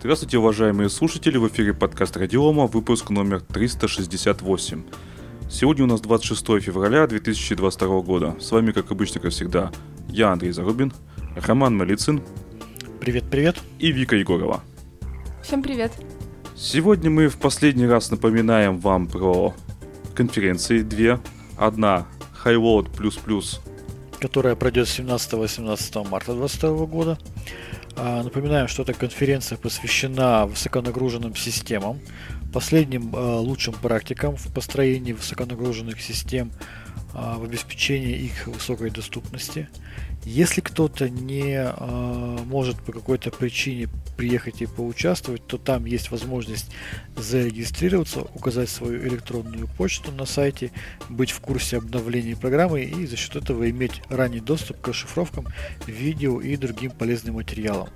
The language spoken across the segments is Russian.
Здравствуйте, уважаемые слушатели, в эфире подкаст Радиома, выпуск номер 368. Сегодня у нас 26 февраля 2022 года. С вами, как обычно, как всегда, я, Андрей Зарубин, Роман Малицын. Привет-привет. И Вика Егорова. Всем привет. Сегодня мы в последний раз напоминаем вам про конференции две. Одна Highload++, которая пройдет 17-18 марта 2022 года. А, напоминаем, что эта конференция посвящена высоконагруженным системам, последним а, лучшим практикам в построении высоконагруженных систем, а, в обеспечении их высокой доступности – если кто-то не э, может по какой-то причине приехать и поучаствовать, то там есть возможность зарегистрироваться, указать свою электронную почту на сайте, быть в курсе обновлений программы и за счет этого иметь ранний доступ к расшифровкам, видео и другим полезным материалам.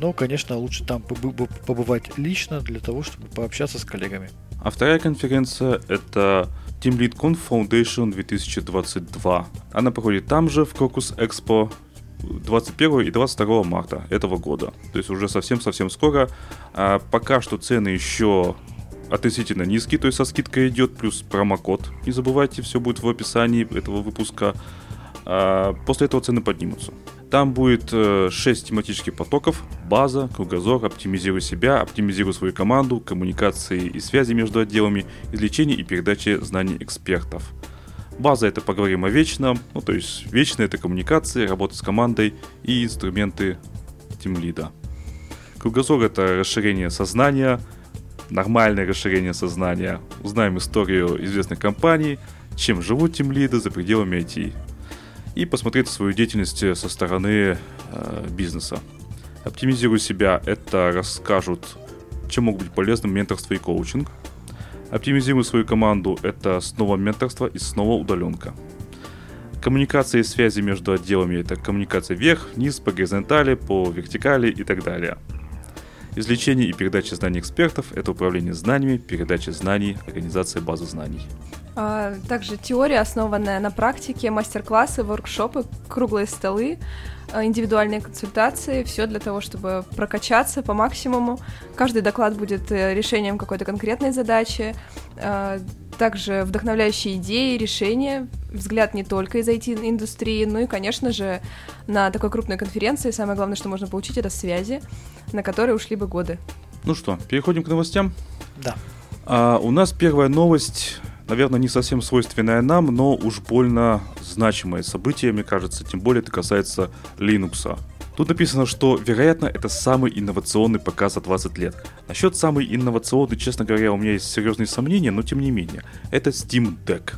Но, конечно, лучше там побывать лично для того, чтобы пообщаться с коллегами. А вторая конференция это Team Lead Conf Foundation 2022. Она проходит там же, в Crocus Expo 21 и 22 марта этого года. То есть уже совсем-совсем скоро. А пока что цены еще относительно низкие, то есть со скидкой идет, плюс промокод. Не забывайте, все будет в описании этого выпуска. А после этого цены поднимутся. Там будет 6 э, тематических потоков. База, кругозор, оптимизируй себя, оптимизируй свою команду, коммуникации и связи между отделами, излечение и передача знаний экспертов. База это поговорим о вечном, ну то есть вечная это коммуникация, работа с командой и инструменты тимлида. Кругозор это расширение сознания, нормальное расширение сознания. Узнаем историю известных компаний, чем живут тимлиды за пределами IT и посмотреть свою деятельность со стороны э, бизнеса. Оптимизируй себя, это расскажут, чем могут быть полезным менторство и коучинг. Оптимизируй свою команду, это снова менторство и снова удаленка. Коммуникация и связи между отделами – это коммуникация вверх, вниз, по горизонтали, по вертикали и так далее. Излечение и передача знаний экспертов – это управление знаниями, передача знаний, организация базы знаний. А, также теория, основанная на практике, мастер-классы, воркшопы, круглые столы, а, индивидуальные консультации, все для того, чтобы прокачаться по максимуму. Каждый доклад будет э, решением какой-то конкретной задачи. А, также вдохновляющие идеи, решения, взгляд не только из IT-индустрии, ну и, конечно же, на такой крупной конференции самое главное, что можно получить, это связи, на которые ушли бы годы. Ну что, переходим к новостям? Да. А, у нас первая новость наверное, не совсем свойственное нам, но уж больно значимое событие, мне кажется, тем более это касается Linux. Тут написано, что, вероятно, это самый инновационный ПК за 20 лет. Насчет самый инновационный, честно говоря, у меня есть серьезные сомнения, но тем не менее. Это Steam Deck.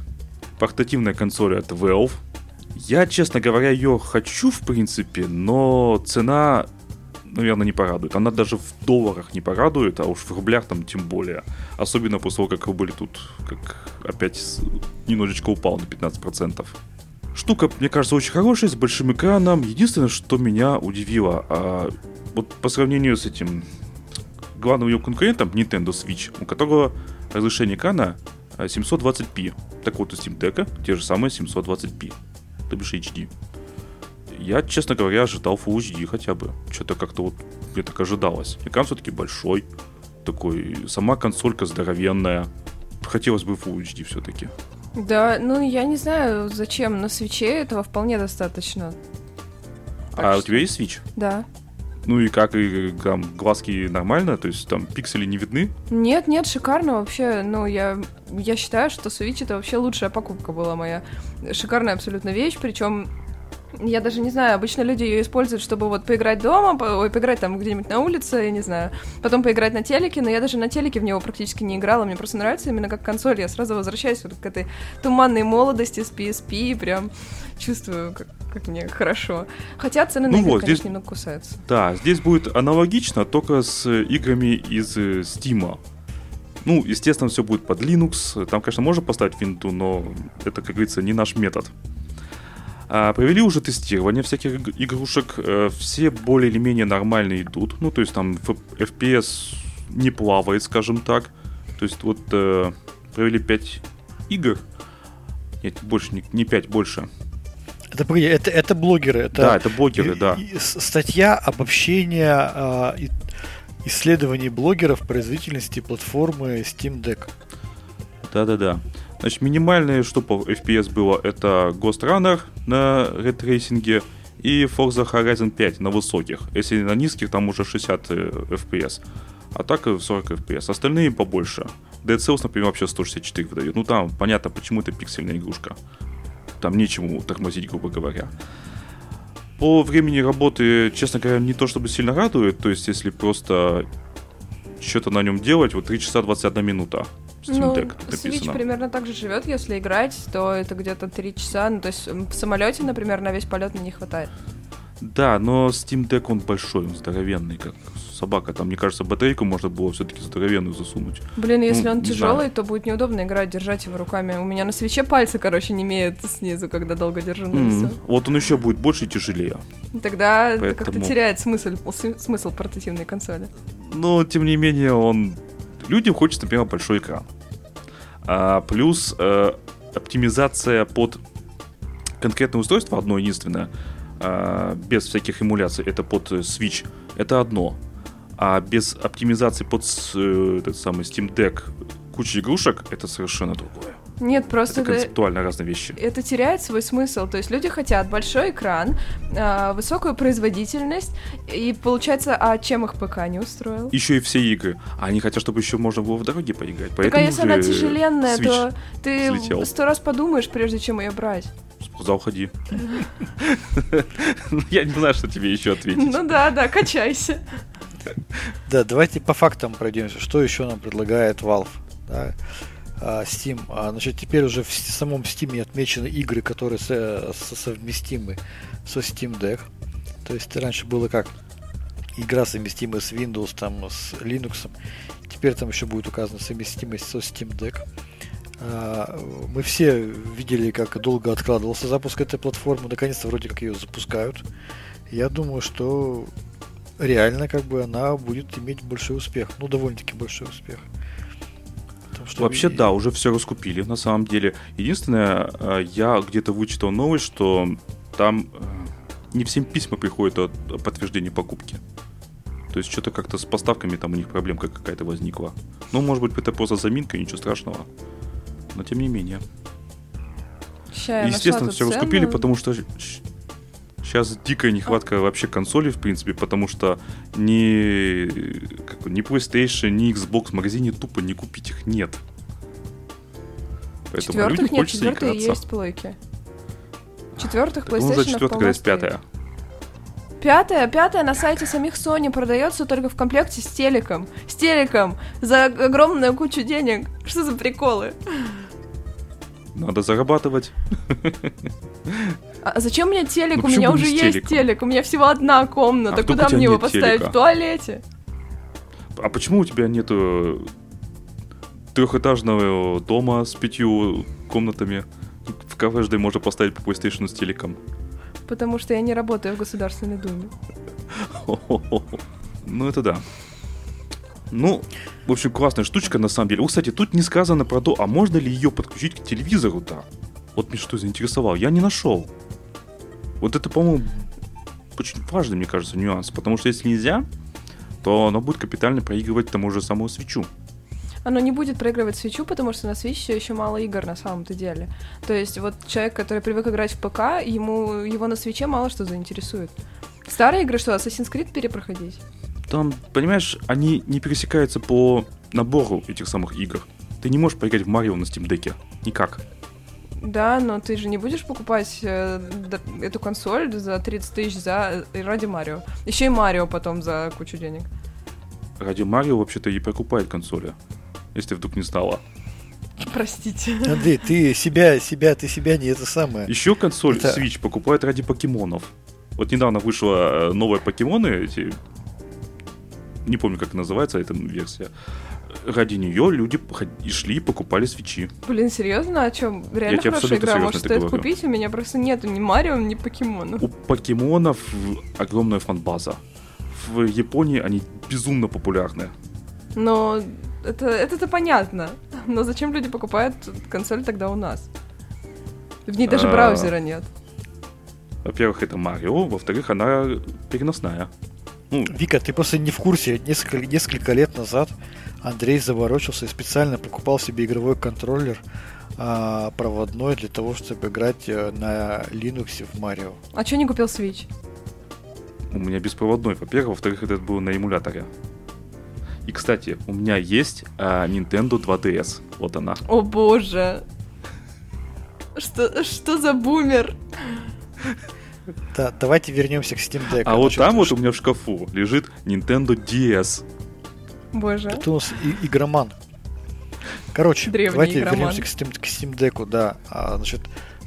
Портативная консоль от Valve. Я, честно говоря, ее хочу, в принципе, но цена наверное, не порадует. Она даже в долларах не порадует, а уж в рублях там тем более. Особенно после того, как рубль тут как опять немножечко упал на 15%. Штука, мне кажется, очень хорошая, с большим экраном. Единственное, что меня удивило, а вот по сравнению с этим главным ее конкурентом Nintendo Switch, у которого разрешение экрана 720p. Так вот, у Steam Deck те же самые 720p, то бишь HD. Я, честно говоря, ожидал Full HD хотя бы. Что-то как-то вот мне так ожидалось. Экран все-таки большой. Такой, сама консолька здоровенная. Хотелось бы Full HD все-таки. Да, ну я не знаю, зачем. На свече этого вполне достаточно. Так а что... у тебя есть Switch? Да. Ну и как, и там глазки нормально? То есть там пиксели не видны? Нет, нет, шикарно вообще. Ну, я, я считаю, что Switch это вообще лучшая покупка была моя. Шикарная абсолютно вещь, причем я даже не знаю, обычно люди ее используют, чтобы вот поиграть дома, по, ой, поиграть там где-нибудь на улице, я не знаю, потом поиграть на телеке, но я даже на телеке в него практически не играла, мне просто нравится именно как консоль, я сразу возвращаюсь вот к этой туманной молодости с PSP, прям чувствую, как, как мне хорошо. Хотя цены ну на игры, вот, конечно, здесь, немного кусаются. Да, здесь будет аналогично, только с играми из э, Steam. Ну, естественно, все будет под Linux. Там, конечно, можно поставить винду, но это, как говорится, не наш метод. А, провели уже тестирование всяких игрушек. Э, все более или менее нормально идут. Ну, то есть там FPS не плавает, скажем так. То есть вот э, провели 5 игр. Нет, больше, не, не 5, больше. Это, это, это блогеры. Это, да, это блогеры, да. Статья, обобщение, э, исследований блогеров производительности платформы Steam Deck. Да-да-да. Значит, минимальное, что по FPS было, это Ghost Runner на ретрейсинге и Forza Horizon 5 на высоких. Если на низких, там уже 60 э, FPS. А так и 40 FPS. Остальные побольше. Dead Cells, например, вообще 164 выдает. Ну там, понятно, почему это пиксельная игрушка. Там нечему тормозить, грубо говоря. По времени работы, честно говоря, не то чтобы сильно радует. То есть, если просто что-то на нем делать, вот 3 часа 21 минута. Steam ну, Deck Switch написано. примерно так же живет, если играть, то это где-то 3 часа. Ну, то есть в самолете, например, на весь полет не хватает. Да, но Steam Deck он большой, он здоровенный, как собака. Там, мне кажется, батарейку можно было все-таки здоровенную засунуть. Блин, если Ну, он тяжелый, знаю. то будет неудобно играть, держать его руками. У меня на свече пальцы, короче, не имеют снизу, когда долго держу на весу. Вот он еще будет больше и тяжелее. Тогда как-то Поэтому- теряет смысл, см- смысл портативной консоли. Но, тем не менее, он... Людям хочется, например, большой экран. А, плюс э, оптимизация под конкретное устройство одно единственное, а, без всяких эмуляций, это под э, Switch, это одно. А без оптимизации под э, этот самый Steam Deck куча игрушек, это совершенно другое. Нет, просто Это это, концептуально разные вещи. это теряет свой смысл. То есть люди хотят большой экран, а, высокую производительность, и получается, а чем их ПК не устроил? Еще и все игры. А они хотят, чтобы еще можно было в дороге поиграть. Так а Поэтому если она же тяжеленная, Switch то ты сто раз подумаешь, прежде чем ее брать. спортзал ходи. Я не знаю, что тебе еще ответить. Ну да, да, качайся. Да, давайте по фактам пройдемся. Что еще нам предлагает Valve? Да? А, Steam. А, значит, теперь уже в самом Steam отмечены игры, которые со- со- совместимы со Steam Deck. То есть раньше было как? Игра совместимая с Windows, там, с Linux. Теперь там еще будет указана совместимость со Steam Deck. А, Мы все видели, как долго откладывался запуск этой платформы. Наконец-то вроде как ее запускают. Я думаю, что реально как бы она будет иметь большой успех. Ну, довольно-таки большой успех. Что Вообще, да, уже все раскупили, на самом деле. Единственное, э, я где-то вычитал новость, что там э, не всем письма приходят о подтверждении покупки. То есть что-то как-то с поставками там у них проблемка какая-то возникла. Ну, может быть, это просто заминка, ничего страшного. Но тем не менее. Ща Естественно, все раскупили, цену. потому что сейчас дикая нехватка вообще консолей, в принципе, потому что ни, как ни PlayStation, ни Xbox в магазине тупо не купить их нет. Поэтому Четвертых людям нет, хочется четвертые играться. есть плойки. Четвертых Так, ну, за PlayStation четвертая, вполне когда стоит. пятая. Пятая, пятая на сайте самих Sony продается только в комплекте с телеком. С телеком! За огромную кучу денег. Что за приколы? Надо зарабатывать. А зачем мне телек? Ну, у меня уже есть телек. У меня всего одна комната. А Куда мне его поставить? телека? В туалете. А почему у тебя нету трехэтажного дома с пятью комнатами? В каждой можно поставить по PlayStation с телеком. Потому что я не работаю в Государственной Думе. Ну, это да. Ну, в общем, классная штучка на самом деле. О, кстати, тут не сказано про то, а можно ли ее подключить к телевизору-то? Вот мне что заинтересовало. Я не нашел. Вот это, по-моему, очень важный, мне кажется, нюанс. Потому что если нельзя, то оно будет капитально проигрывать тому же самую свечу. Оно не будет проигрывать свечу, потому что на все еще мало игр на самом-то деле. То есть вот человек, который привык играть в ПК, ему его на свече мало что заинтересует. Старые игры что, Assassin's Creed перепроходить? Там, понимаешь, они не пересекаются по набору этих самых игр. Ты не можешь поиграть в Марио на Steam Deck. Никак. Да, но ты же не будешь покупать э, эту консоль за 30 тысяч за э, ради Марио. Еще и Марио потом за кучу денег. Ради Марио вообще-то и покупает консоли. Если вдруг не знала. Простите. Андрей, ты себя, себя, ты себя не это самое. Еще консоль Это- Switch покупают ради покемонов. Вот недавно вышла э, новая покемоны, эти... Не помню, как называется эта версия. Ради нее люди шли и покупали свечи. Блин, серьезно? О чем? Реально тебе хорошая игра. Может, стоит говорю. купить? У меня просто нету ни Марио, ни покемонов. У покемонов огромная фан-база. В Японии они безумно популярны. Но это, это-то понятно. Но зачем люди покупают консоль тогда у нас? В ней даже А. браузера нет. Во-первых, это Марио, во-вторых, она переносная. Ну, Вика, ты просто не в курсе. Несколько, несколько лет назад Андрей заворочился и специально покупал себе игровой контроллер а, проводной для того, чтобы играть э, на Linux в Марио. А что не купил Switch? У меня беспроводной, во-первых. Во-вторых, это был на эмуляторе. И, кстати, у меня есть а, Nintendo 2DS. Вот она. О боже. Что, что за бумер? Да, давайте вернемся к Steam Deck. А вот там вот у меня в шкафу лежит Nintendo DS. Боже. Это у нас и- игроман. Короче, Древний давайте игроман. вернемся к Steam, к Steam Deck, да. А, значит,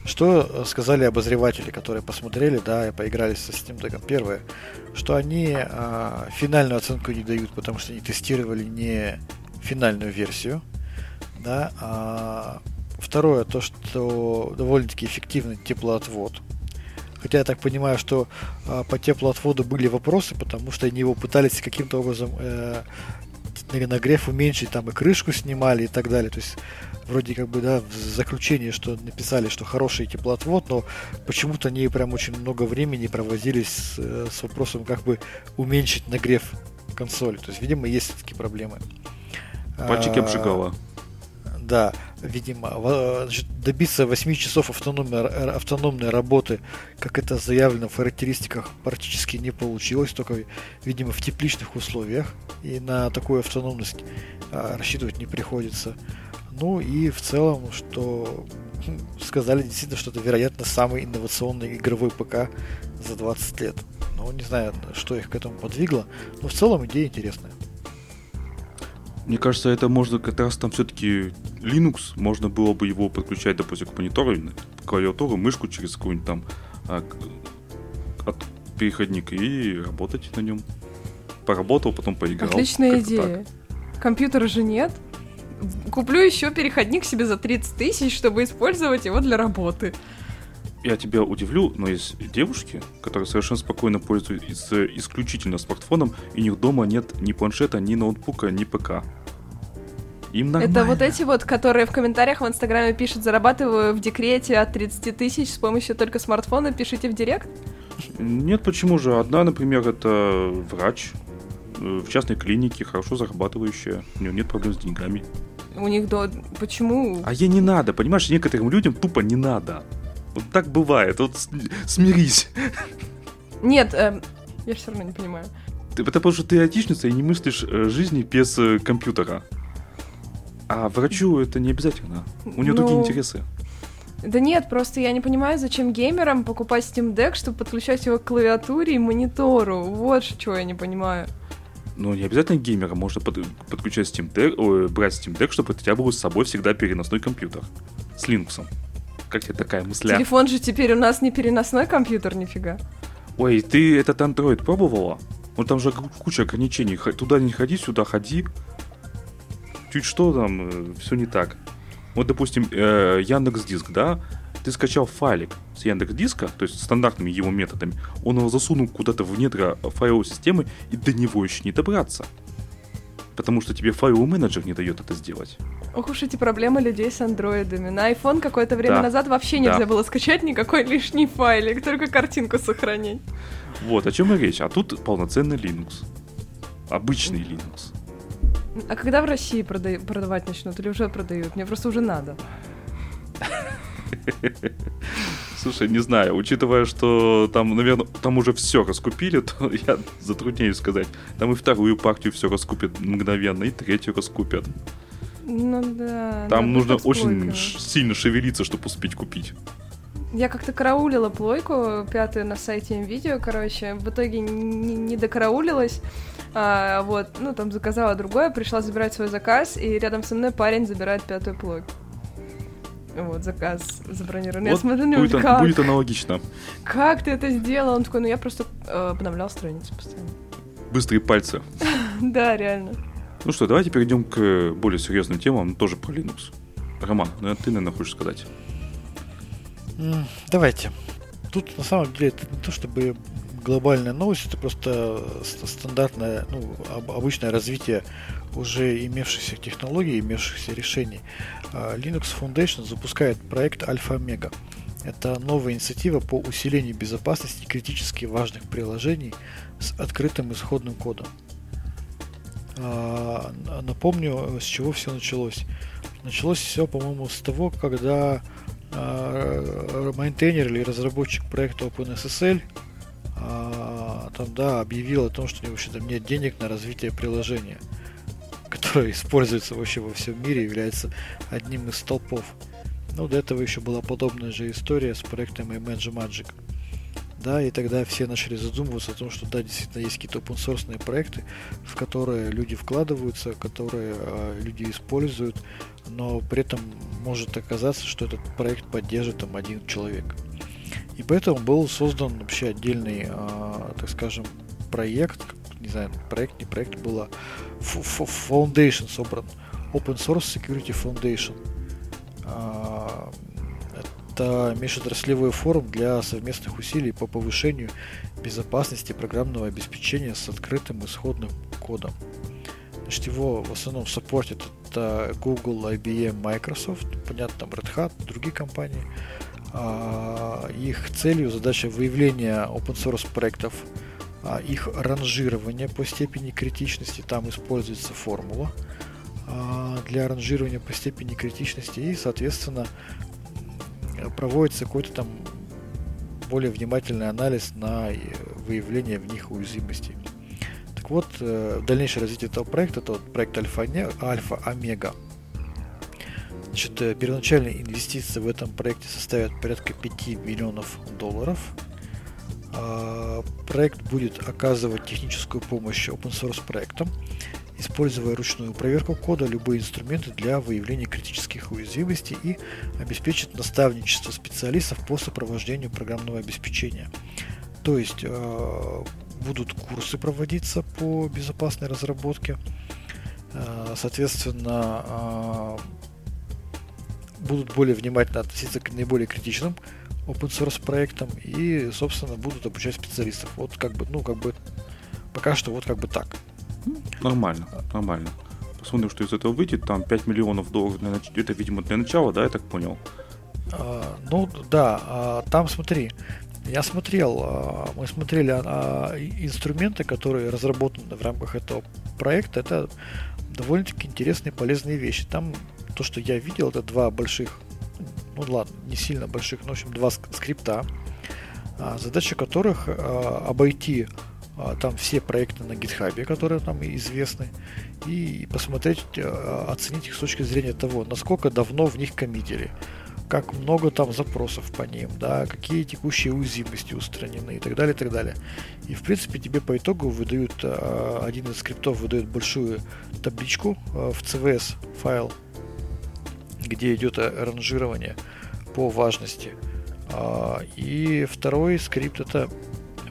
что сказали обозреватели, которые посмотрели, да, и поиграли со Steam Deck? Первое, что они а, финальную оценку не дают, потому что они тестировали не финальную версию, да, а второе, то, что довольно-таки эффективный теплоотвод, Хотя я так понимаю, что э, по теплоотводу были вопросы, потому что они его пытались каким-то образом э, нагрев уменьшить, там и крышку снимали и так далее. То есть вроде как бы, да, в заключении, что написали, что хороший теплоотвод, но почему-то они прям очень много времени провозились с, э, с вопросом, как бы уменьшить нагрев консоли. То есть, видимо, есть все-таки проблемы. Пальчики а, обжигало. Да, видимо, значит, добиться 8 часов автономной, автономной работы, как это заявлено в характеристиках, практически не получилось, только, видимо, в тепличных условиях, и на такую автономность а, рассчитывать не приходится. Ну и в целом, что сказали действительно, что это, вероятно, самый инновационный игровой ПК за 20 лет. Ну, не знаю, что их к этому подвигло, но в целом идея интересная. Мне кажется, это можно как раз там все-таки Linux, можно было бы его подключать, допустим, к монитору, клавиатуру, мышку через какой-нибудь там а, от переходник и работать на нем. Поработал, потом поиграл. Отличная идея. Так. Компьютера же нет. Куплю еще переходник себе за 30 тысяч, чтобы использовать его для работы. Я тебя удивлю, но есть девушки, которые совершенно спокойно пользуются исключительно смартфоном, и у них дома нет ни планшета, ни ноутбука, ни ПК. Им нормально. Это вот эти вот, которые в комментариях в Инстаграме пишут, зарабатываю в декрете от 30 тысяч с помощью только смартфона, пишите в директ? Нет, почему же? Одна, например, это врач э, в частной клинике, хорошо зарабатывающая, у нее нет проблем с деньгами. У них до... Почему? А ей не надо, понимаешь, некоторым людям тупо не надо. Вот так бывает, вот смирись. Нет, э, я все равно не понимаю. Ты, потому что ты айтишница и не мыслишь э, жизни без э, компьютера. А врачу это не обязательно. У нее ну... другие интересы. Да нет, просто я не понимаю, зачем геймерам покупать Steam Deck, чтобы подключать его к клавиатуре и монитору. Вот что я не понимаю. Ну, не обязательно геймера, можно под, подключать Steam Deck, ой, брать Steam Deck, чтобы у тебя был с собой всегда переносной компьютер. С Linux. Как тебе такая мысля? Телефон же теперь у нас не переносной компьютер, нифига. Ой, ты этот Android пробовала? Ну там же куча ограничений. Туда не ходи, сюда ходи. Чуть что там, э, все не так. Вот, допустим, э, Яндекс Диск, да? Ты скачал файлик с Яндекс Диска, то есть стандартными его методами, он его засунул куда-то в недра файловой системы, и до него еще не добраться. Потому что тебе файловый менеджер не дает это сделать. Ох уж эти проблемы людей с андроидами. На iPhone какое-то время да. назад вообще нельзя да. было скачать никакой лишний файлик, только картинку сохранить. Вот, о чем и речь. А тут полноценный Linux. Обычный Linux. А когда в России прода- продавать начнут или уже продают? Мне просто уже надо. Слушай, не знаю, учитывая, что там, наверное, там уже все раскупили, то я затрудняюсь сказать. Там и вторую партию все раскупят мгновенно, и третью раскупят. Ну да. Там нужно очень сильно шевелиться, чтобы успеть купить. Я как-то караулила плойку пятую на сайте видео, короче, в итоге не, не докараулилась. А, вот, ну там заказала другое, пришла забирать свой заказ, и рядом со мной парень забирает пятую плойку. Вот, заказ забронирован. Вот я смотрю будет, как? будет аналогично. Как ты это сделал? Он такой, ну я просто э, обновлял страницу постоянно. Быстрые пальцы. Да, реально. Ну что, давайте перейдем к более серьезным темам, тоже про Linux. Роман, ну ты, наверное, хочешь сказать? Давайте. Тут на самом деле это не то чтобы глобальная новость, это просто стандартное, ну, обычное развитие уже имевшихся технологий, имевшихся решений. А, Linux Foundation запускает проект Mega. Это новая инициатива по усилению безопасности критически важных приложений с открытым исходным кодом. А, напомню, с чего все началось. Началось все, по-моему, с того, когда а, мейнтейнер или разработчик проекта OpenSSL а, там, да, объявил о том, что у него вообще там нет денег на развитие приложения, которое используется вообще во всем мире, является одним из столпов. Ну, до этого еще была подобная же история с проектом Imagine Magic да, и тогда все начали задумываться о том, что да, действительно есть какие-то open проекты, в которые люди вкладываются, которые э, люди используют, но при этом может оказаться, что этот проект поддержит там один человек. И поэтому был создан вообще отдельный, э, так скажем, проект, не знаю, проект, не проект, было Foundation собран, Open Source Security Foundation. Э, это межотраслевой форум для совместных усилий по повышению безопасности программного обеспечения с открытым исходным кодом. Значит, его в основном саппортят это Google, IBM, Microsoft, понятно, там Red Hat, другие компании. А, их целью задача выявления open source проектов, а, их ранжирование по степени критичности, там используется формула а, для ранжирования по степени критичности и, соответственно, проводится какой-то там более внимательный анализ на э, выявление в них уязвимостей. Так вот, э, дальнейшее развитие этого проекта, это вот проект Альфа, Альфа Омега. Значит, э, первоначальные инвестиции в этом проекте составят порядка 5 миллионов долларов. А, проект будет оказывать техническую помощь open source проектам используя ручную проверку кода, любые инструменты для выявления критических уязвимостей и обеспечит наставничество специалистов по сопровождению программного обеспечения. То есть э, будут курсы проводиться по безопасной разработке, э, соответственно, э, будут более внимательно относиться к наиболее критичным open source проектам и, собственно, будут обучать специалистов. Вот как бы, ну, как бы, пока что вот как бы так. Нормально, нормально. Посмотрим, что из этого выйдет. Там 5 миллионов долларов, для нач... это, видимо, для начала, да, я так понял? А, ну, да, а, там смотри, я смотрел, а, мы смотрели а, инструменты, которые разработаны в рамках этого проекта. Это довольно-таки интересные полезные вещи. Там то, что я видел, это два больших, ну ладно, не сильно больших, но в общем два скрипта, а, задача которых а, обойти а, там все проекты на GitHub, которые там известны, и посмотреть, а, оценить их с точки зрения того, насколько давно в них коммитили, как много там запросов по ним, да, какие текущие уязвимости устранены и так далее, и так далее. И в принципе тебе по итогу выдают, а, один из скриптов выдает большую табличку в CVS файл, где идет ранжирование по важности. И второй скрипт это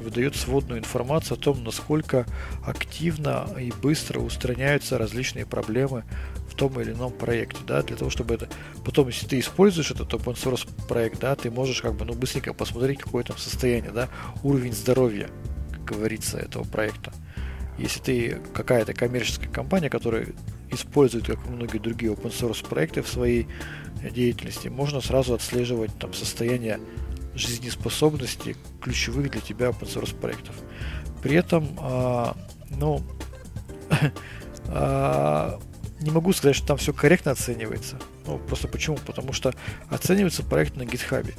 выдает сводную информацию о том, насколько активно и быстро устраняются различные проблемы в том или ином проекте, да, для того, чтобы это потом, если ты используешь этот open source проект, да, ты можешь как бы, ну, быстренько посмотреть, какое там состояние, да, уровень здоровья, как говорится, этого проекта. Если ты какая-то коммерческая компания, которая использует, как и многие другие open source проекты в своей деятельности, можно сразу отслеживать там состояние жизнеспособности ключевых для тебя open source проектов. При этом, а, ну, а, не могу сказать, что там все корректно оценивается. Ну, просто почему? Потому что оценивается проект на GitHub.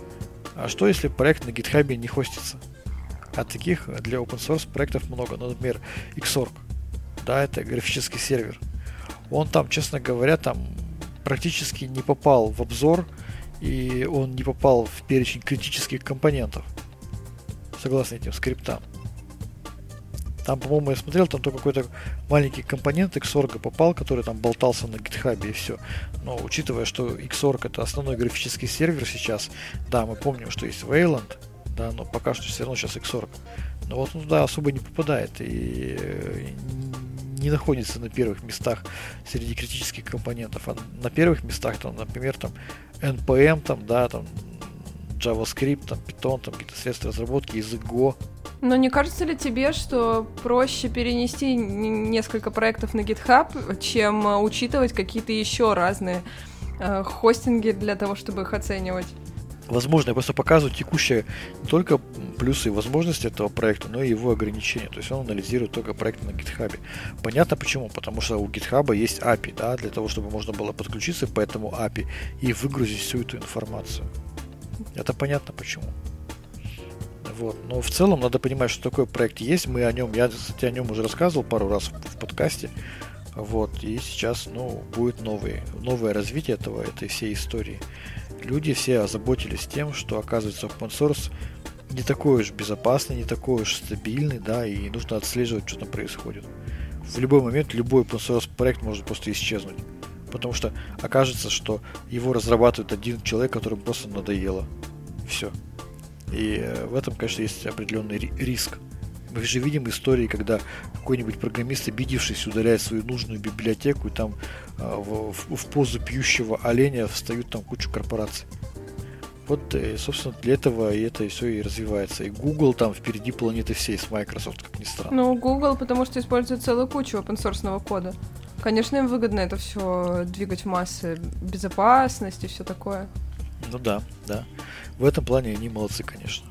А что если проект на GitHub не хостится? А таких для open source проектов много. Ну, например, Xorg. Да, это графический сервер. Он там, честно говоря, там практически не попал в обзор и он не попал в перечень критических компонентов, согласно этим скриптам. Там, по-моему, я смотрел, там только какой-то маленький компонент Xorg попал, который там болтался на GitHub и все. Но учитывая, что Xorg это основной графический сервер сейчас, да, мы помним, что есть Wayland, да, но пока что все равно сейчас Xorg. Но вот он туда особо не попадает и э, не находится на первых местах среди критических компонентов, а на первых местах, там, например, там NPM, там, да, там JavaScript, там, Python, там какие-то средства разработки, язык Go. Но не кажется ли тебе, что проще перенести несколько проектов на GitHub, чем учитывать какие-то еще разные э, хостинги для того, чтобы их оценивать? Возможно, я просто показываю текущие не только плюсы и возможности этого проекта, но и его ограничения. То есть он анализирует только проект на GitHub. Понятно почему? Потому что у GitHub есть API, да, для того, чтобы можно было подключиться по этому API и выгрузить всю эту информацию. Это понятно почему. Вот. Но в целом надо понимать, что такой проект есть. Мы о нем, я, кстати, о нем уже рассказывал пару раз в подкасте. Вот. И сейчас, ну, будет новый, новое развитие этого, этой всей истории люди все озаботились тем, что оказывается open source не такой уж безопасный, не такой уж стабильный, да, и нужно отслеживать, что там происходит. В любой момент любой open source проект может просто исчезнуть. Потому что окажется, что его разрабатывает один человек, который просто надоело. Все. И э, в этом, конечно, есть определенный риск. Мы же видим истории, когда какой-нибудь программист, обидевшись, удаляет свою нужную библиотеку, и там э, в, в, в позу пьющего оленя встают там кучу корпораций. Вот, и, собственно, для этого и это все и развивается. И Google там впереди планеты всей с Microsoft, как ни странно. Ну, Google, потому что использует целую кучу open source кода. Конечно, им выгодно это все двигать в массы, безопасность и все такое. Ну да, да. В этом плане они молодцы, конечно.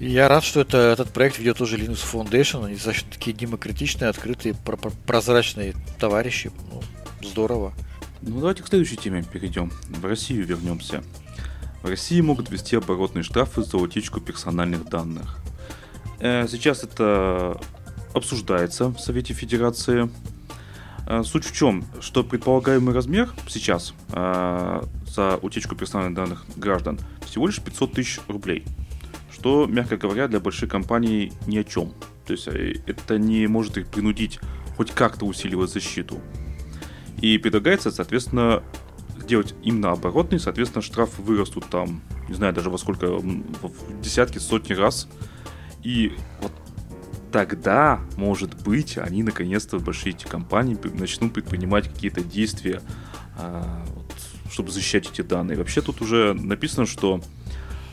Я рад, что это, этот проект ведет тоже Linux Foundation. Они достаточно такие демократичные, открытые, прозрачные товарищи. Ну, здорово. Ну, давайте к следующей теме перейдем. В Россию вернемся. В России могут ввести оборотные штрафы за утечку персональных данных. Э, сейчас это обсуждается в Совете Федерации. Э, суть в чем, что предполагаемый размер сейчас э, за утечку персональных данных граждан всего лишь 500 тысяч рублей – что, мягко говоря, для больших компаний ни о чем. То есть э, это не может их принудить хоть как-то усиливать защиту. И предлагается, соответственно, делать именно оборотный, соответственно, штрафы вырастут там, не знаю даже во сколько, в десятки, сотни раз. И вот тогда, может быть, они наконец-то, большие эти компании, начнут предпринимать какие-то действия, а, чтобы защищать эти данные. Вообще тут уже написано, что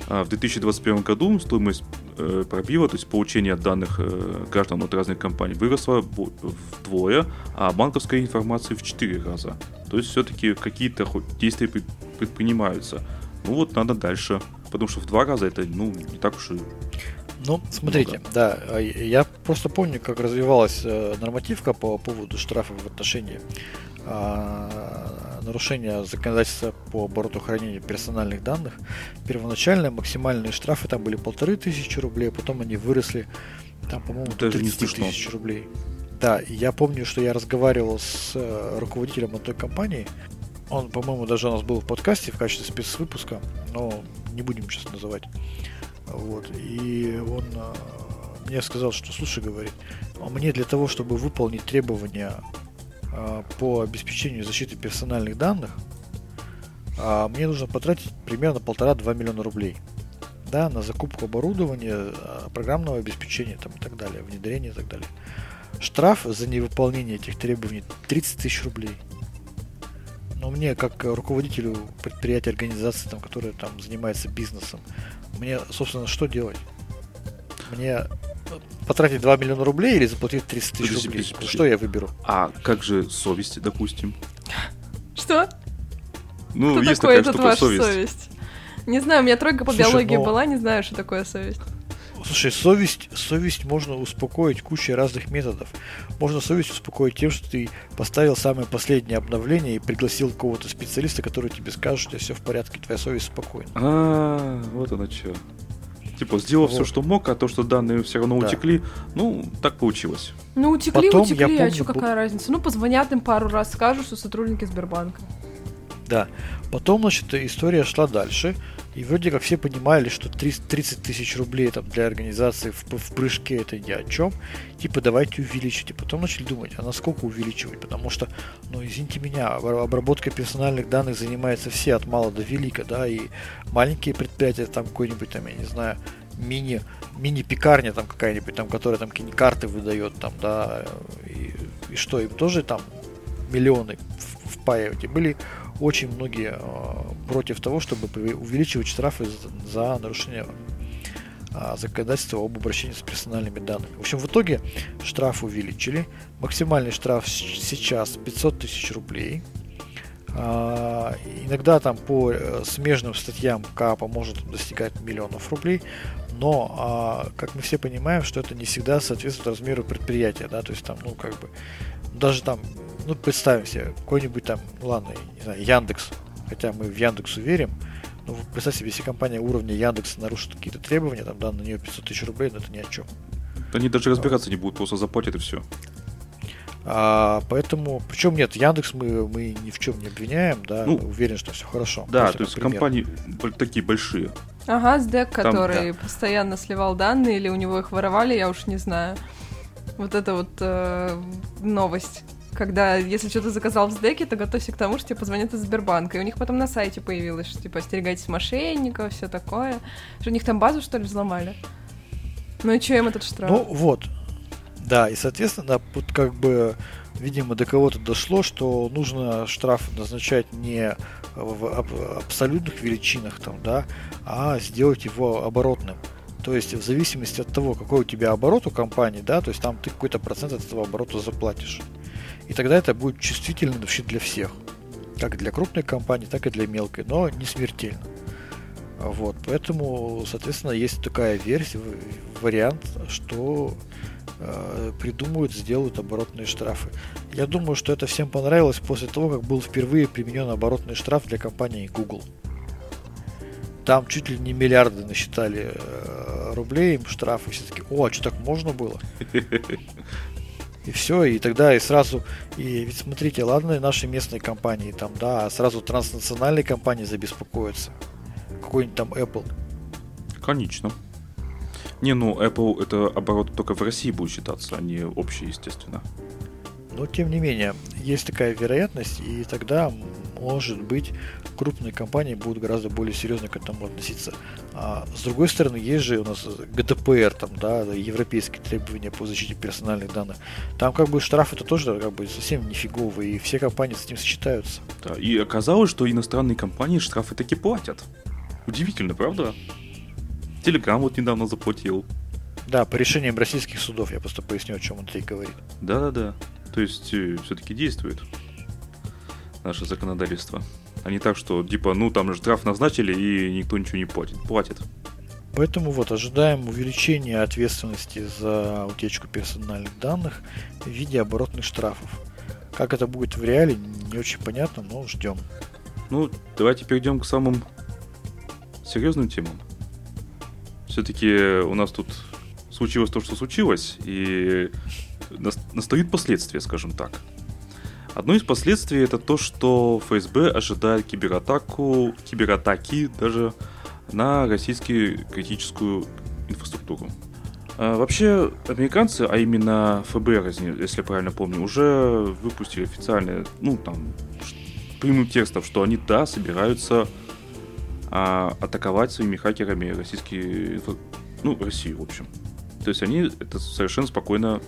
в 2021 году стоимость э, пробива, то есть получения данных э, граждан от разных компаний, выросла вдвое, а банковской информации в 4 раза. То есть все-таки какие-то действия предпринимаются. Ну вот надо дальше, потому что в два раза это ну, не так уж и ну, смотрите, ну, да. да, а я просто помню, как развивалась э, нормативка по поводу штрафов в отношении а, нарушения законодательства по обороту хранения персональных данных. Первоначально максимальные штрафы там были полторы тысячи рублей, а потом они выросли, там, по-моему, до 30 тысяч рублей. Да, я помню, что я разговаривал с э, руководителем одной компании. Он, по-моему, даже у нас был в подкасте в качестве спецвыпуска, но не будем сейчас называть. Вот. И он э, мне сказал, что, слушай, говорит, а мне для того, чтобы выполнить требования по обеспечению защиты персональных данных, а, мне нужно потратить примерно полтора-два миллиона рублей да, на закупку оборудования, а, программного обеспечения там, и так далее, внедрение и так далее. Штраф за невыполнение этих требований 30 тысяч рублей. Но мне, как руководителю предприятия, организации, там, которая там занимается бизнесом, мне, собственно, что делать? Мне потратить 2 миллиона рублей или заплатить 30 тысяч рублей? Подожди, подожди. Что я выберу? А как же совесть, допустим? Что? Ну, что есть такое такая штука совесть. совесть. Не знаю, у меня тройка по Слушай, биологии но... была, не знаю, что такое совесть. Слушай, совесть, совесть можно успокоить кучей разных методов. Можно совесть успокоить тем, что ты поставил самое последнее обновление и пригласил кого-то специалиста, который тебе скажет, что все в порядке, твоя совесть спокойна. А, вот оно что. Типа, сделал вот. все, что мог, а то, что данные все равно да. утекли, ну, так получилось. Ну, утекли, Потом, утекли, а помню, а что, какая разница? Ну, позвонят им пару раз, скажут, что сотрудники Сбербанка. Да. Потом, значит, история шла дальше. И вроде как все понимали, что 30 тысяч рублей там, для организации в, в прыжке это ни о чем. Типа давайте увеличить. И потом начали думать, а насколько увеличивать? Потому что, ну извините меня, обработкой персональных данных занимаются все от мала до велика, да, и маленькие предприятия, там какой-нибудь, там, я не знаю, мини, мини-пекарня там какая-нибудь, там, которая там какие-нибудь карты выдает, там, да, и, и что, им тоже там миллионы впаивать. И были очень многие э, против того, чтобы увеличивать штрафы за, нарушение э, законодательства об обращении с персональными данными. В общем, в итоге штраф увеличили. Максимальный штраф сейчас 500 тысяч рублей. А, иногда там по э, смежным статьям КАПа может достигать миллионов рублей, но, а, как мы все понимаем, что это не всегда соответствует размеру предприятия, да, то есть там, ну, как бы, даже там, ну, представим себе, какой-нибудь там, ну, ладно, не знаю, Яндекс, хотя мы в Яндексу верим, ну, представь себе, если компания уровня Яндекса нарушит какие-то требования, там, да, на нее 500 тысяч рублей, но это ни о чем. Они даже разбираться не будут, просто заплатят и все. А, поэтому, причем нет, Яндекс мы, мы ни в чем не обвиняем, да, ну, мы уверены, что все хорошо. Да, то есть пример. компании такие большие. Ага, СДЭК, который да. постоянно сливал данные, или у него их воровали, я уж не знаю. Вот это вот э, новость. Когда, если что-то заказал в СДЭКе, то готовься к тому, что тебе позвонят из Сбербанка. И у них потом на сайте появилось, что типа остерегайтесь мошенников, все такое. Что у них там базу, что ли, взломали? Ну и что им этот штраф? Ну вот, да, и, соответственно, вот как бы, видимо, до кого-то дошло, что нужно штраф назначать не в абсолютных величинах, там, да, а сделать его оборотным. То есть в зависимости от того, какой у тебя оборот у компании, да, то есть там ты какой-то процент от этого оборота заплатишь. И тогда это будет чувствительно вообще для всех. Как для крупной компании, так и для мелкой, но не смертельно. Вот, поэтому, соответственно, есть такая версия, вариант, что э, придумают, сделают оборотные штрафы. Я думаю, что это всем понравилось после того, как был впервые применен оборотный штраф для компании Google. Там чуть ли не миллиарды насчитали э, рублей им штрафы. Все таки о, а что так можно было? И все, и тогда и сразу, и ведь смотрите, ладно, наши местные компании там, да, а сразу транснациональные компании забеспокоятся. Какой-нибудь там Apple. Конечно. Не, ну Apple это оборот только в России будет считаться, а не общий, естественно. Но тем не менее, есть такая вероятность, и тогда, может быть, крупные компании будут гораздо более серьезно к этому относиться. А с другой стороны, есть же у нас ГДПР, там, да, европейские требования по защите персональных данных. Там как бы штраф это тоже как бы совсем нифиговый, и все компании с этим сочетаются. Да, и оказалось, что иностранные компании штрафы таки платят. Удивительно, правда? Телеграм вот недавно заплатил. Да, по решениям российских судов, я просто поясню, о чем Андрей говорит. Да-да-да. То есть э, все-таки действует наше законодательство. А не так, что типа, ну там же штраф назначили и никто ничего не платит. Платит. Поэтому вот ожидаем увеличения ответственности за утечку персональных данных в виде оборотных штрафов. Как это будет в реале, не очень понятно, но ждем. Ну, давайте перейдем к самым серьезным темам все-таки у нас тут случилось то, что случилось, и настают последствия, скажем так. Одно из последствий это то, что ФСБ ожидает кибератаку, кибератаки даже на российскую критическую инфраструктуру. А, вообще, американцы, а именно ФБР, если я правильно помню, уже выпустили официальные, ну, там, прямым текстом, что они, да, собираются а, атаковать своими хакерами российские, ну, Россию, в общем. То есть они это совершенно спокойно,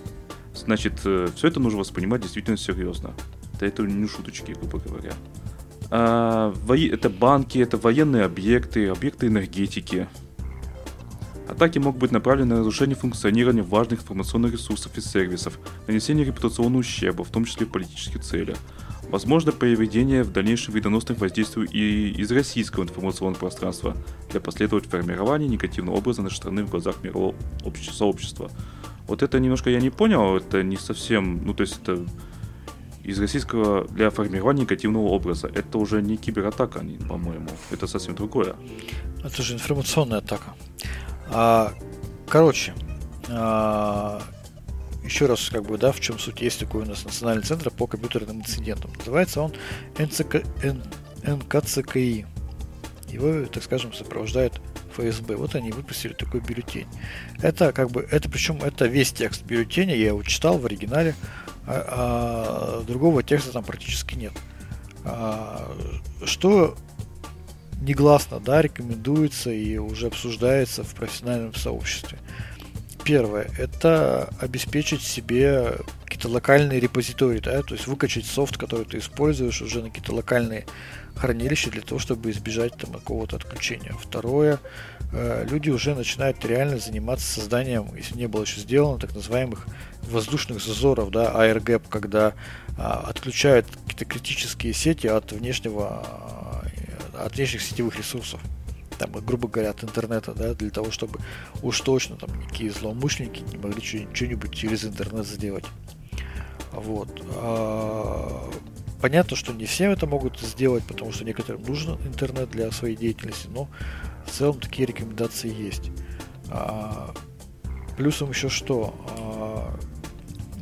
значит, э, все это нужно воспринимать действительно серьезно. Да это не шуточки, грубо говоря. А, во... Это банки, это военные объекты, объекты энергетики. Атаки могут быть направлены на разрушение функционирования важных информационных ресурсов и сервисов, нанесение репутационного ущерба, в том числе политические цели, Возможно проведение в дальнейшем вредоносных воздействий и из российского информационного пространства для последовать формирования негативного образа нашей страны в глазах мирового сообщества. Вот это немножко я не понял, это не совсем, ну то есть это из российского для формирования негативного образа. Это уже не кибератака, по-моему, это совсем другое. Это же информационная атака. А, короче, а, еще раз, как бы, да, в чем суть, есть такой у нас Национальный центр по компьютерным инцидентам. Называется он НЦК, Н, НКЦКИ. Его, так скажем, сопровождает ФСБ. Вот они выпустили такой бюллетень. Это как бы, это причем это весь текст бюллетеня, я его читал в оригинале, а, а другого текста там практически нет. А, что негласно, да, рекомендуется и уже обсуждается в профессиональном сообществе. Первое – это обеспечить себе какие-то локальные репозитории, да, то есть выкачать софт, который ты используешь уже на какие-то локальные хранилища для того, чтобы избежать там какого-то отключения. Второе, э, люди уже начинают реально заниматься созданием, если не было еще сделано, так называемых воздушных зазоров, да, air gap, когда а, отключают какие-то критические сети от внешнего, э, от внешних сетевых ресурсов. Там, грубо говоря, от интернета, да, для того, чтобы уж точно там никакие злоумышленники не могли что-нибудь через интернет сделать. Вот. А, понятно, что не все это могут сделать, потому что некоторым нужен интернет для своей деятельности, но в целом такие рекомендации есть. А, плюсом еще что? А,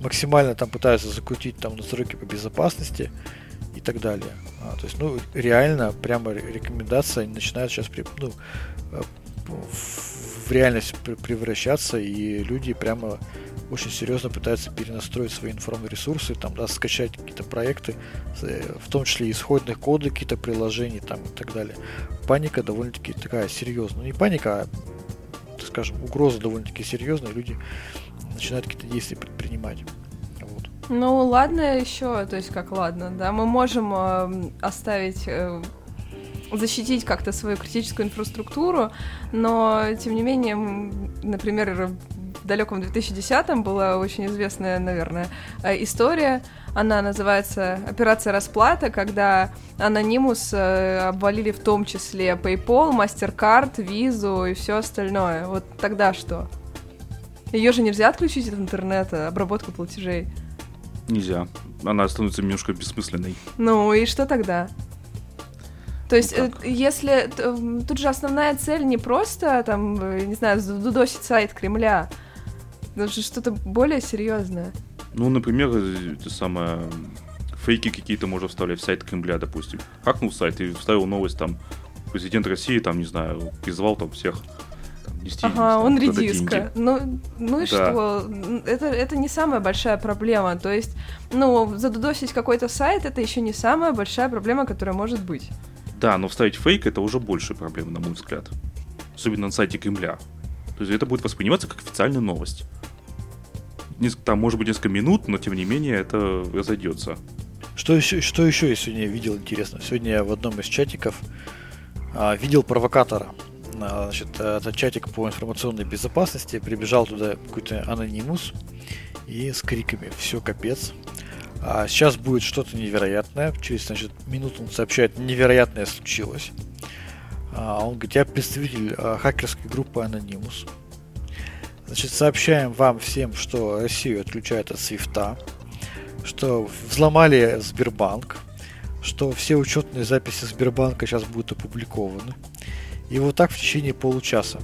максимально там пытаются закрутить там настройки по безопасности и так далее. А, то есть, ну, реально, прямо рекомендация начинает сейчас при, ну, э, в реальность превращаться, и люди прямо очень серьезно пытаются перенастроить свои информресурсы, там, да, скачать какие-то проекты, э, в том числе исходных коды какие-то приложений там, и так далее. Паника довольно-таки такая серьезная. Ну, не паника, а, скажем, угроза довольно-таки серьезная, люди начинают какие-то действия предпринимать. Ну, ладно еще, то есть как ладно, да, мы можем э, оставить э, защитить как-то свою критическую инфраструктуру, но тем не менее, например, в далеком 2010-м была очень известная, наверное, э, история. Она называется «Операция расплата», когда Anonymous э, обвалили в том числе PayPal, MasterCard, Visa и все остальное. Вот тогда что? Ее же нельзя отключить от интернета, обработку платежей. Нельзя. Она становится немножко бессмысленной. Ну и что тогда? То есть, ну, если тут же основная цель не просто там, не знаю, дудосить сайт Кремля, даже что-то более серьезное. Ну, например, это самое фейки какие-то можно вставлять в сайт Кремля, допустим. Хакнул сайт и вставил новость там, президент России, там, не знаю, призвал там всех там, ага, он редиска. Ну, ну и да. что? Это, это не самая большая проблема. То есть, ну, задудосить какой-то сайт, это еще не самая большая проблема, которая может быть. Да, но вставить фейк это уже большая проблема, на мой взгляд. Особенно на сайте Кремля. То есть это будет восприниматься как официальная новость там может быть несколько минут, но тем не менее это разойдется. Что еще, что еще я сегодня видел интересно? Сегодня я в одном из чатиков а, видел провокатора. А, значит, это чатик по информационной безопасности. Прибежал туда какой-то анонимус и с криками «Все, капец!» а сейчас будет что-то невероятное. Через значит, минуту он сообщает, невероятное случилось. А он говорит, я представитель а, хакерской группы Anonymous. Значит, сообщаем вам всем, что Россию отключают от свифта, что взломали Сбербанк, что все учетные записи Сбербанка сейчас будут опубликованы. И вот так в течение получаса.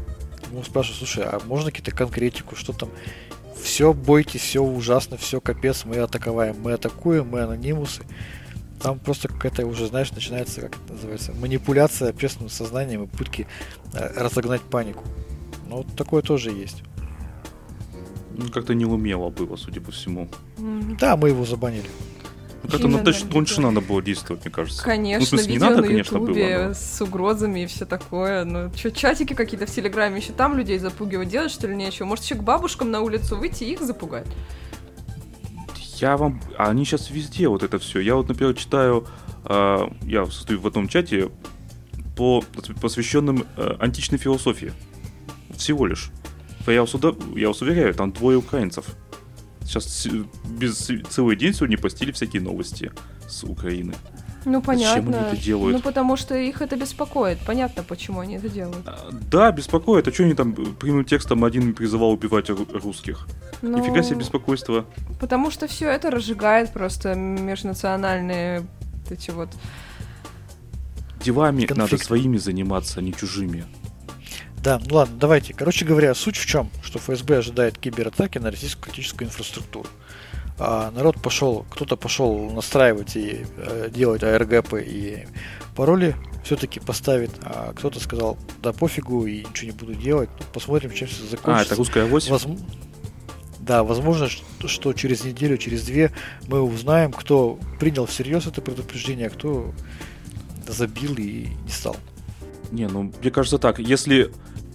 Ему спрашивают, слушай, а можно какие-то конкретику, что там? Все бойтесь, все ужасно, все капец, мы атаковаем, мы атакуем, мы анонимусы. Там просто какая-то уже, знаешь, начинается, как это называется, манипуляция общественным сознанием и пытки э, разогнать панику. Ну, вот такое тоже есть. Ну, как-то не умело было, судя по всему. Да, мы его забанили. Вот это ну, точно, тоньше надо было действовать, мне кажется. Конечно, ну, смысле, видео не надо, на конечно, Ютубе было, но... с угрозами и все такое. Ну, что, чатики какие-то в Телеграме, еще там людей запугивать, делать что ли нечего? Может, еще к бабушкам на улицу выйти и их запугать? Я вам... А они сейчас везде вот это все. Я вот, например, читаю... Э, я состою в одном чате по посвященным э, античной философии. Всего лишь. Я вас, уда... я вас уверяю, там двое украинцев. Сейчас без... целый день сегодня постили всякие новости с Украины. Ну, понятно. Зачем они это делают? Ну, потому что их это беспокоит. Понятно, почему они это делают. А, да, беспокоит. А что они там прямым текстом один призывал убивать русских? Ну, Нифига себе беспокойство. Потому что все это разжигает просто межнациональные эти вот... Делами Конфликт. надо своими заниматься, а не чужими. Да, ну ладно, давайте. Короче говоря, суть в чем, что ФСБ ожидает кибератаки на российскую критическую инфраструктуру. А народ пошел, кто-то пошел настраивать и э, делать АРГП и пароли все-таки поставит, а кто-то сказал, да пофигу и ничего не буду делать, посмотрим, чем все закончится. А, это русская авось? Воз... Да, возможно, что через неделю, через две мы узнаем, кто принял всерьез это предупреждение, а кто забил и не стал. Не, ну, мне кажется так, если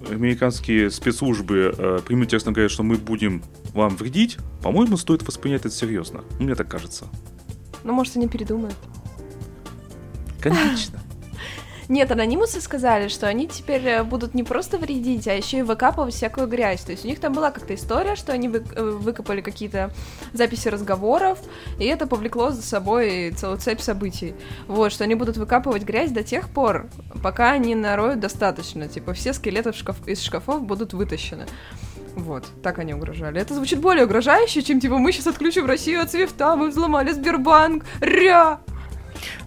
американские спецслужбы э, прямым текстом говорят, что мы будем вам вредить, по-моему, стоит воспринять это серьезно. Мне так кажется. Ну, может, они передумают. Конечно. Нет, анонимусы сказали, что они теперь э, будут не просто вредить, а еще и выкапывать всякую грязь. То есть у них там была как-то история, что они э, выкопали какие-то записи разговоров, и это повлекло за собой целую цепь событий. Вот, что они будут выкапывать грязь до тех пор, пока они нароют достаточно. Типа все скелеты шкаф, из шкафов будут вытащены. Вот, так они угрожали. Это звучит более угрожающе, чем типа мы сейчас отключим Россию от свифта, мы взломали Сбербанк, ря!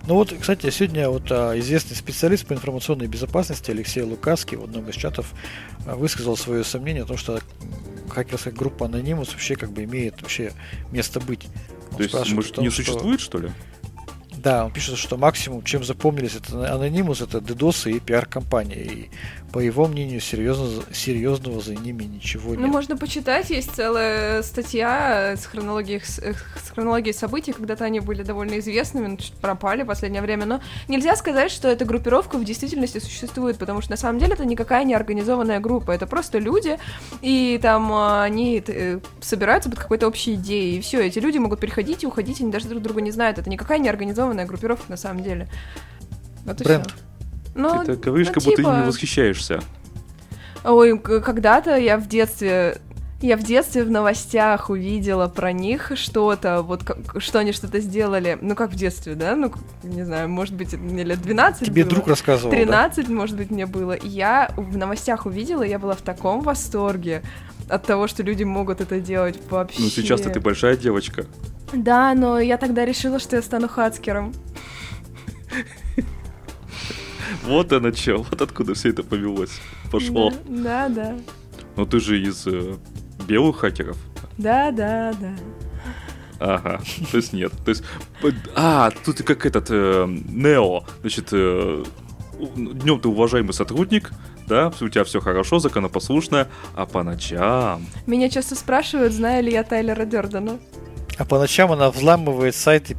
Ну вот, кстати, сегодня вот а, известный специалист по информационной безопасности Алексей Лукаский в одном из чатов а, высказал свое сомнение о том, что хакерская группа Anonymous вообще как бы имеет вообще место быть. Он То есть, может, том, не существует, что... что ли? Да, он пишет, что максимум, чем запомнились это Anonymous, это DDoS и пиар-компания. И по его мнению, серьезно, серьезного за ними ничего ну, нет. Ну, можно почитать, есть целая статья с хронологией, с хронологией событий, когда-то они были довольно известными, но пропали в последнее время, но нельзя сказать, что эта группировка в действительности существует, потому что на самом деле это никакая не организованная группа, это просто люди, и там а, они э, собираются под какой-то общей идеей, и все, эти люди могут приходить и уходить, они даже друг друга не знают, это никакая не организованная группировка на самом деле. Вот Бренд. Все. Ну, Ты говоришь, ну, как будто типа... не восхищаешься. Ой, когда-то я в детстве я в детстве в новостях увидела про них что-то, вот как, что они что-то сделали. Ну, как в детстве, да? Ну, не знаю, может быть, мне лет 12 Тебе было. друг рассказывал, 13, да? может быть, мне было. И я в новостях увидела, я была в таком восторге от того, что люди могут это делать вообще. Ну, сейчас-то ты большая девочка. Да, но я тогда решила, что я стану хацкером. Вот оно чел, вот откуда все это повелось. Пошло. Да, да. Ну ты же из э, белых хакеров. Да, да, да. Ага, то есть нет. То есть, а, тут как этот э, Нео, значит, э, днем ты уважаемый сотрудник, да, у тебя все хорошо, законопослушно, а по ночам... Меня часто спрашивают, знаю ли я Тайлера Дердена. А по ночам она взламывает сайты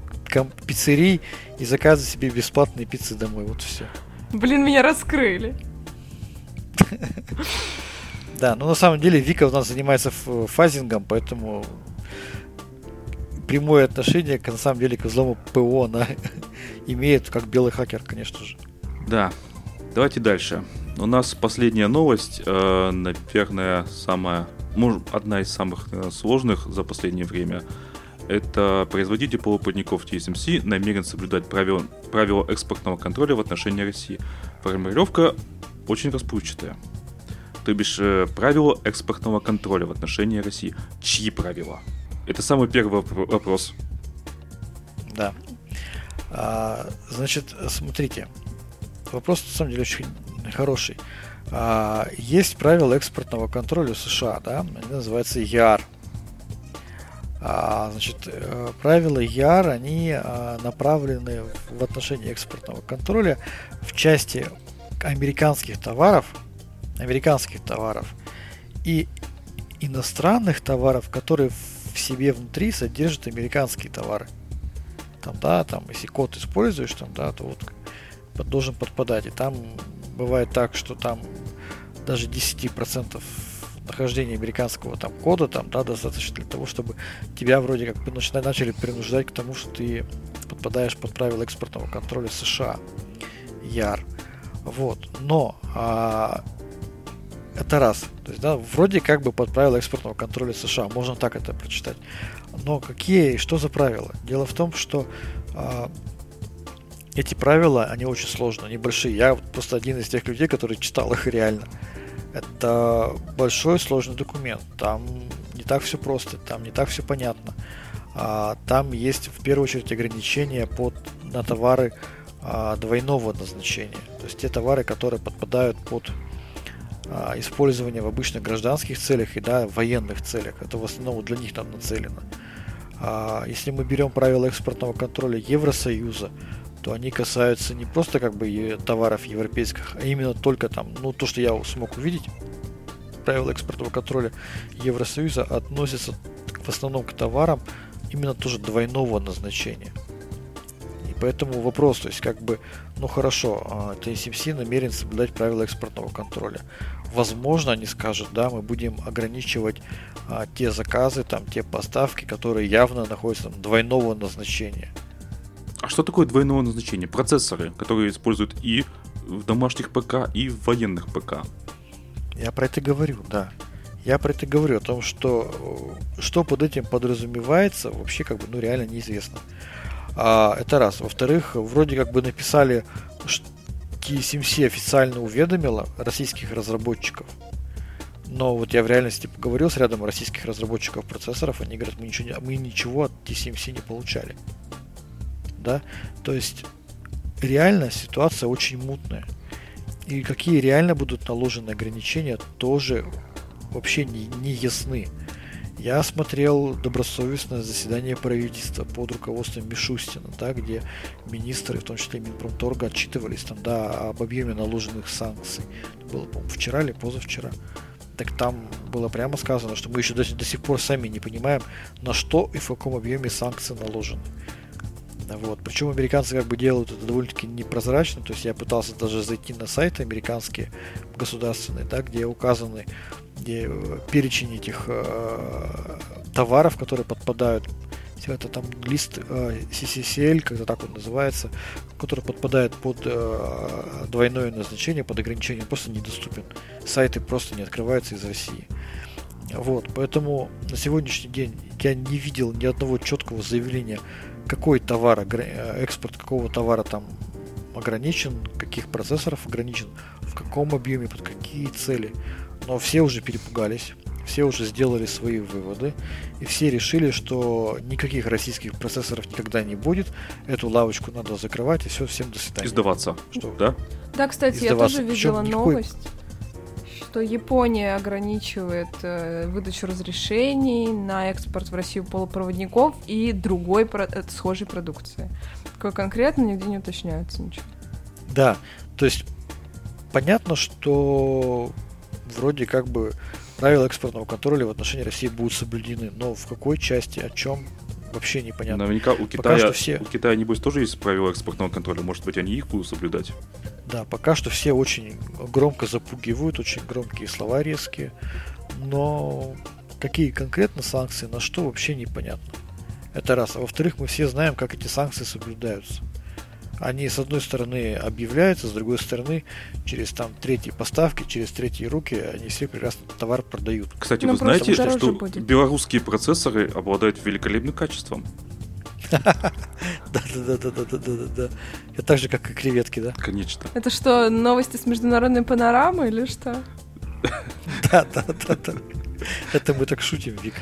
пиццерий и заказывает себе бесплатные пиццы домой, вот все. Блин, меня раскрыли. Да, ну на самом деле Вика у нас занимается фазингом, поэтому прямое отношение к на самом деле к взлому ПО она имеет как белый хакер, конечно же. Да. Давайте дальше. У нас последняя новость, э, наверное, самая, может, одна из самых наверное, сложных за последнее время. Это производитель полупроводников TSMC намерен соблюдать правила, правила экспортного контроля в отношении России. Формулировка очень расплывчатая. То бишь, э, правила экспортного контроля в отношении России. Чьи правила? Это самый первый вопрос. Да. А, значит, смотрите. Вопрос, на самом деле, очень хороший. А, есть правила экспортного контроля США, да? Они называются EAR – а, значит, э, правила ЯР, они а, направлены в отношении экспортного контроля в части американских товаров, американских товаров и иностранных товаров, которые в себе внутри содержат американские товары. Там, да, там, если код используешь, там, да, то вот должен подпадать. И там бывает так, что там даже 10% нахождения американского там кода там, да, достаточно для того, чтобы тебя вроде как начали принуждать к тому, что ты подпадаешь под правила экспортного контроля США. ЯР. Вот. Но а, это раз. То есть, да, вроде как бы под правила экспортного контроля США. Можно так это прочитать. Но какие и что за правила? Дело в том, что а, эти правила, они очень сложные, они большие. Я просто один из тех людей, который читал их реально. Это большой сложный документ. Там не так все просто, там не так все понятно. А, там есть в первую очередь ограничения под, на товары а, двойного назначения. То есть те товары, которые подпадают под а, использование в обычных гражданских целях и да, военных целях. Это в основном для них там нацелено. А, если мы берем правила экспортного контроля Евросоюза, то они касаются не просто как бы товаров европейских, а именно только там, ну то, что я смог увидеть, правила экспортного контроля Евросоюза относятся в основном к товарам именно тоже двойного назначения. И поэтому вопрос, то есть как бы, ну хорошо, TSMC а, намерен соблюдать правила экспортного контроля. Возможно, они скажут, да, мы будем ограничивать а, те заказы, там, те поставки, которые явно находятся там, двойного назначения. А что такое двойное назначение? Процессоры, которые используют и в домашних ПК и в военных ПК. Я про это говорю, да. Я про это говорю, о том, что что под этим подразумевается, вообще как бы, ну, реально неизвестно. А, это раз. Во-вторых, вроде как бы написали, что TSMC официально уведомила российских разработчиков. Но вот я в реальности поговорил с рядом российских разработчиков процессоров, они говорят, мы ничего, мы ничего от TSMC не получали. Да? То есть реально ситуация очень мутная. И какие реально будут наложены ограничения, тоже вообще не, не ясны. Я смотрел добросовестное заседание правительства под руководством Мишустина, да, где министры, в том числе Минпромторга, отчитывались там, да, об объеме наложенных санкций. Это было, по-моему, вчера или позавчера. Так там было прямо сказано, что мы еще до, до сих пор сами не понимаем, на что и в каком объеме санкции наложены. Вот. Причем американцы как бы делают это довольно-таки непрозрачно. То есть я пытался даже зайти на сайты американские государственные, да, где указаны где э, перечень этих э, товаров, которые подпадают это там лист э, CCCL, когда так он называется, который подпадает под э, двойное назначение, под ограничение, просто недоступен. Сайты просто не открываются из России. Вот, поэтому на сегодняшний день я не видел ни одного четкого заявления, какой товар, э, экспорт какого товара там ограничен, каких процессоров ограничен, в каком объеме, под какие цели. Но все уже перепугались, все уже сделали свои выводы, и все решили, что никаких российских процессоров никогда не будет, эту лавочку надо закрывать, и все, всем до свидания. Издаваться, что, да? Да, кстати, Издаваться. я тоже видела Причем новость. Что Япония ограничивает э, выдачу разрешений на экспорт в Россию полупроводников и другой э, схожей продукции. Какой конкретно, нигде не уточняется ничего. Да, то есть понятно, что вроде как бы правила экспортного контроля в отношении России будут соблюдены, но в какой части, о чем, вообще непонятно. Наверняка у Китая, что все... у Китая, небось, тоже есть правила экспортного контроля, может быть, они их будут соблюдать? Да, пока что все очень громко запугивают, очень громкие слова резкие, но какие конкретно санкции, на что вообще непонятно. Это раз. А во-вторых, мы все знаем, как эти санкции соблюдаются они с одной стороны объявляются, с другой стороны через там третьи поставки, через третьи руки они все прекрасно товар продают. Кстати, Но вы знаете, что будет. белорусские процессоры обладают великолепным качеством? Да-да-да-да-да-да-да. Это так же, как и креветки, да? Конечно. Это что, новости с международной панорамы или что? Да-да-да-да. Это мы так шутим, Вик.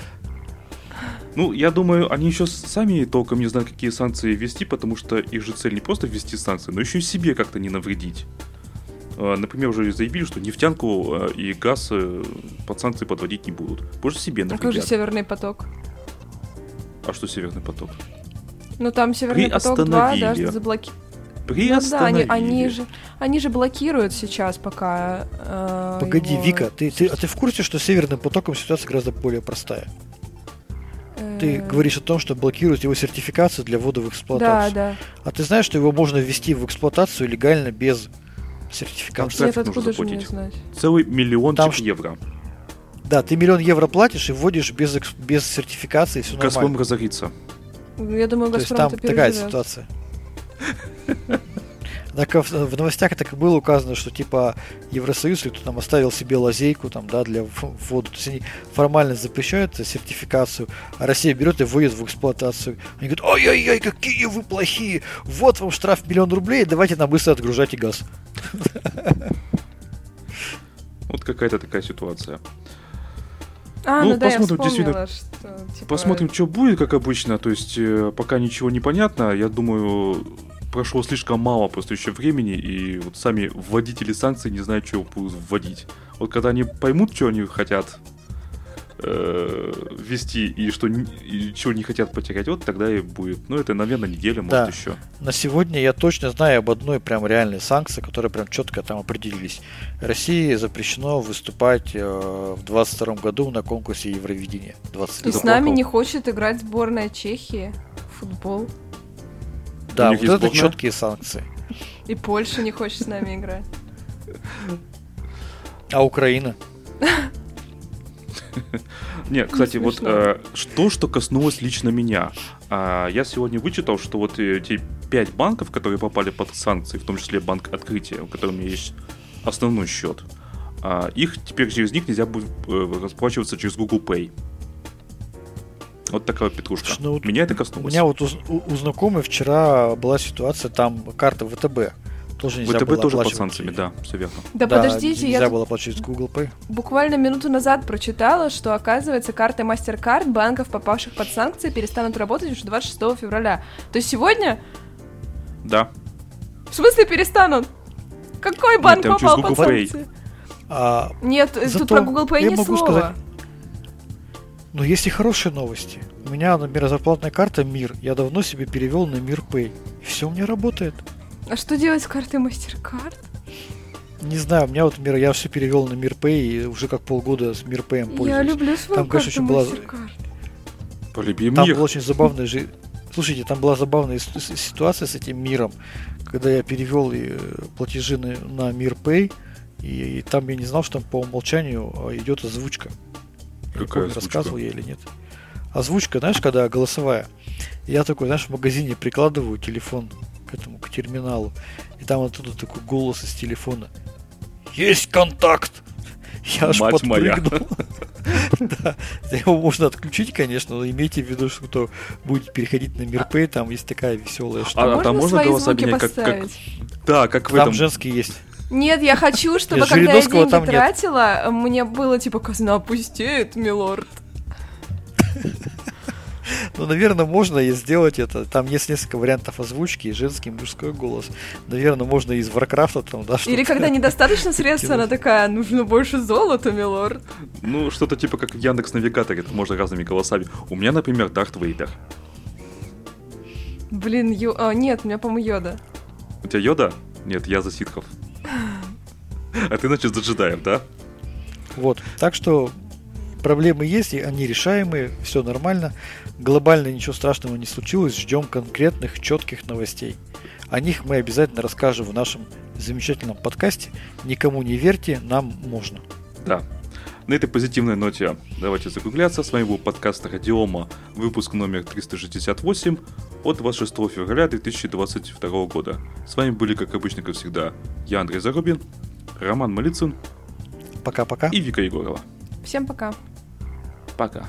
Ну, я думаю, они еще сами толком не знают, какие санкции ввести, потому что их же цель не просто ввести санкции, но еще и себе как-то не навредить. А, например, уже заявили, что нефтянку а, и газ э, под санкции подводить не будут. Позже себе навредят. Какой же Северный поток? А что Северный поток? Ну там Северный поток 2 даже заблокировали. Ну да, они, они, же, они же блокируют сейчас пока. Э, Погоди, его... Вика, ты, ты, а ты в курсе, что с Северным потоком ситуация гораздо более простая? Ты говоришь о том, что блокируют его сертификацию для ввода в эксплуатацию. Да, да. А ты знаешь, что его можно ввести в эксплуатацию легально без сертификации? Нет, откуда же мне знать? Целый миллион Там... евро. Да, ты миллион евро платишь и вводишь без, без сертификации, все нормально. Газпром разорится. Я думаю, Газпром То есть там такая ситуация. Так в новостях так и было указано, что типа Евросоюз или кто там оставил себе лазейку там, да, для ввода. То есть они формально запрещают сертификацию, а Россия берет и вводит в эксплуатацию. Они говорят, ой-ой-ой, какие вы плохие! Вот вам штраф миллион рублей, давайте нам быстро отгружать и газ. Вот какая-то такая ситуация. А, ну, ну да, посмотрим, я вспомнила, что, типа... Посмотрим, что будет, как обычно. То есть, э, пока ничего не понятно. Я думаю, прошло слишком мало просто еще времени, и вот сами вводители санкций не знают, что будут вводить. Вот когда они поймут, что они хотят э, ввести и что и чего не хотят потерять, вот тогда и будет. Ну, это, наверное, неделя, может, да. еще. На сегодня я точно знаю об одной прям реальной санкции, которая прям четко там определились. России запрещено выступать э, в 22 году на конкурсе Евровидения. 20. И с нами не хочет играть сборная Чехии в футбол. Да, вот это четкие санкции. И Польша не хочет с нами играть. А Украина? Не, кстати, вот э, что, что коснулось лично меня. А, я сегодня вычитал, что вот эти 5 банков, которые попали под санкции, в том числе банк открытия, у которого у меня есть основной счет. А, их теперь через них нельзя будет э, расплачиваться через Google Pay. Вот такая вот петрушка. Слушай, ну вот Меня это У коснулось. меня вот у, у- у знакомой вчера была ситуация, там карта ВТБ. Тоже нельзя ВТБ было тоже под санкциями, да, все верно. Да, подождите, нельзя я было оплачивать с Google Pay. буквально минуту назад прочитала, что, оказывается, карты MasterCard банков, попавших под санкции, перестанут работать уже 26 февраля. То есть сегодня? Да. В смысле перестанут? Какой банк через попал под Pay. санкции? А, Нет, Зато тут про Google Pay я ни могу слова. сказать- но есть и хорошие новости. У меня, например, зарплатная карта МИР. Я давно себе перевел на МИР Pay. И все у меня работает. А что делать с картой MasterCard? Не знаю, у меня вот мир, я все перевел на МИР Pay и уже как полгода с МИР Pay пользуюсь. Я люблю свою Там, конечно, карту еще была- MasterCard. Полюби Там мир. была очень забавная же... Слушайте, там была забавная ситуация с этим миром, когда я перевел э, платежи на, на Мир Pay, и, и там я не знал, что там по умолчанию а, идет озвучка. Какая помню, озвучка? рассказывал я или нет. Озвучка, знаешь, когда голосовая. Я такой, знаешь, в магазине прикладываю телефон к этому, к терминалу, и там оттуда такой голос из телефона. Есть контакт! Я аж Мать подпрыгнул. Да, его можно отключить, конечно, но имейте в виду, что кто будет переходить на Мирпэй, там есть такая веселая А, штука. там Можно голоса как-? Да, как в Там этом. женский есть. Нет, я хочу, чтобы Нет, когда я деньги там нет. тратила, мне было типа казна пустеет, милорд. Ну, наверное, можно и сделать это. Там есть несколько вариантов озвучки, и женский, и мужской голос. Наверное, можно из Варкрафта там, да, Или что-то. когда недостаточно средств, она такая, нужно больше золота, милорд. Ну, что-то типа как в Яндекс Навигаторе, это можно разными голосами. У меня, например, Дарт Вейдер. Блин, ю... а, нет, у меня, по-моему, йода. У тебя Йода? Нет, я за ситхов. А ты, значит, за джедаев, да? Вот. Так что проблемы есть, и они решаемые, все нормально. Глобально ничего страшного не случилось. Ждем конкретных, четких новостей. О них мы обязательно расскажем в нашем замечательном подкасте. Никому не верьте, нам можно. Да. На этой позитивной ноте давайте закругляться. С вами был подкаст Радиома, выпуск номер 368 от 26 февраля 2022 года. С вами были, как обычно, как всегда, я Андрей Зарубин, Роман Малицын Пока-пока. и Вика Егорова. Всем пока. Пока.